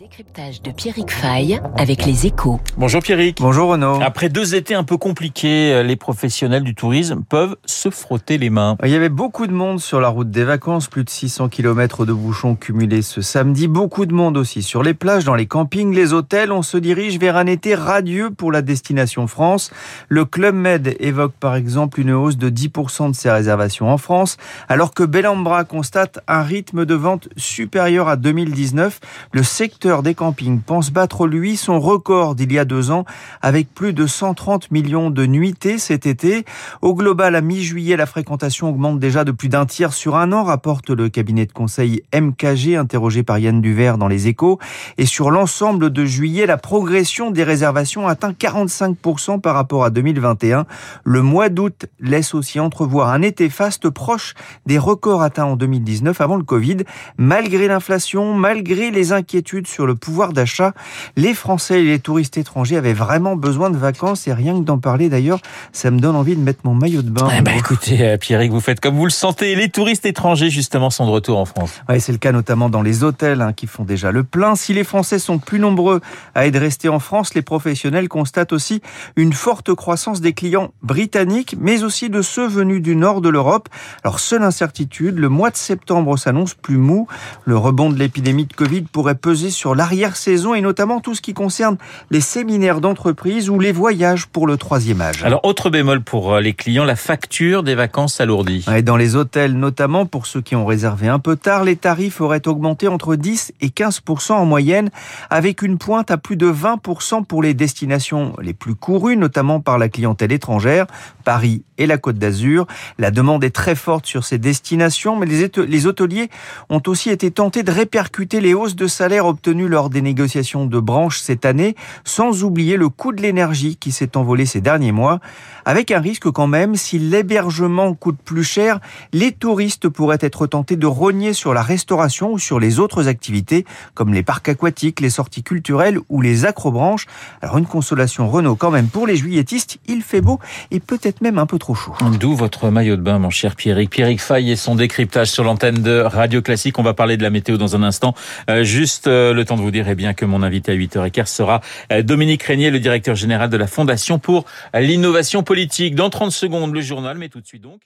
décryptage de Pierrick Fay avec les échos. Bonjour Pierrick. Bonjour Renaud. Après deux étés un peu compliqués, les professionnels du tourisme peuvent se frotter les mains. Il y avait beaucoup de monde sur la route des vacances, plus de 600 km de bouchons cumulés ce samedi. Beaucoup de monde aussi sur les plages, dans les campings, les hôtels. On se dirige vers un été radieux pour la destination France. Le Club Med évoque par exemple une hausse de 10% de ses réservations en France, alors que Bellambra constate un rythme de vente supérieur à 2019. Le secteur des campings pense battre, lui, son record d'il y a deux ans, avec plus de 130 millions de nuitées cet été. Au global, à mi-juillet, la fréquentation augmente déjà de plus d'un tiers sur un an, rapporte le cabinet de conseil MKG, interrogé par Yann Duvert dans les échos. Et sur l'ensemble de juillet, la progression des réservations atteint 45% par rapport à 2021. Le mois d'août laisse aussi entrevoir un été faste proche des records atteints en 2019 avant le Covid. Malgré l'inflation, malgré les inquiétudes sur le pouvoir d'achat. Les Français et les touristes étrangers avaient vraiment besoin de vacances et rien que d'en parler d'ailleurs, ça me donne envie de mettre mon maillot de bain. Eh ben, écoutez, euh, Pierrick, vous faites comme vous le sentez. Les touristes étrangers, justement, sont de retour en France. Ouais, c'est le cas notamment dans les hôtels hein, qui font déjà le plein. Si les Français sont plus nombreux à être restés en France, les professionnels constatent aussi une forte croissance des clients britanniques, mais aussi de ceux venus du nord de l'Europe. Alors, seule incertitude, le mois de septembre s'annonce plus mou. Le rebond de l'épidémie de Covid pourrait peser sur sur l'arrière-saison et notamment tout ce qui concerne les séminaires d'entreprise ou les voyages pour le troisième âge. Alors, autre bémol pour euh, les clients, la facture des vacances alourdie. Et dans les hôtels, notamment pour ceux qui ont réservé un peu tard, les tarifs auraient augmenté entre 10 et 15 en moyenne, avec une pointe à plus de 20 pour les destinations les plus courues, notamment par la clientèle étrangère, Paris et la Côte d'Azur. La demande est très forte sur ces destinations, mais les hôteliers ont aussi été tentés de répercuter les hausses de salaire obtenues lors des négociations de branche cette année, sans oublier le coût de l'énergie qui s'est envolé ces derniers mois, avec un risque quand même, si l'hébergement coûte plus cher, les touristes pourraient être tentés de rogner sur la restauration ou sur les autres activités, comme les parcs aquatiques, les sorties culturelles ou les acrobranches. Alors une consolation Renault quand même pour les juilletistes, il fait beau et peut-être même un peu trop chaud. D'où votre maillot de bain, mon cher Pierrick. Pierrick Fay et son décryptage sur l'antenne de Radio Classique. On va parler de la météo dans un instant. Euh, juste euh, le temps de vous dire eh bien, que mon invité à 8h15 sera euh, Dominique Régnier, le directeur général de la Fondation pour l'innovation politique. Dans 30 secondes, le journal, mais tout de suite donc.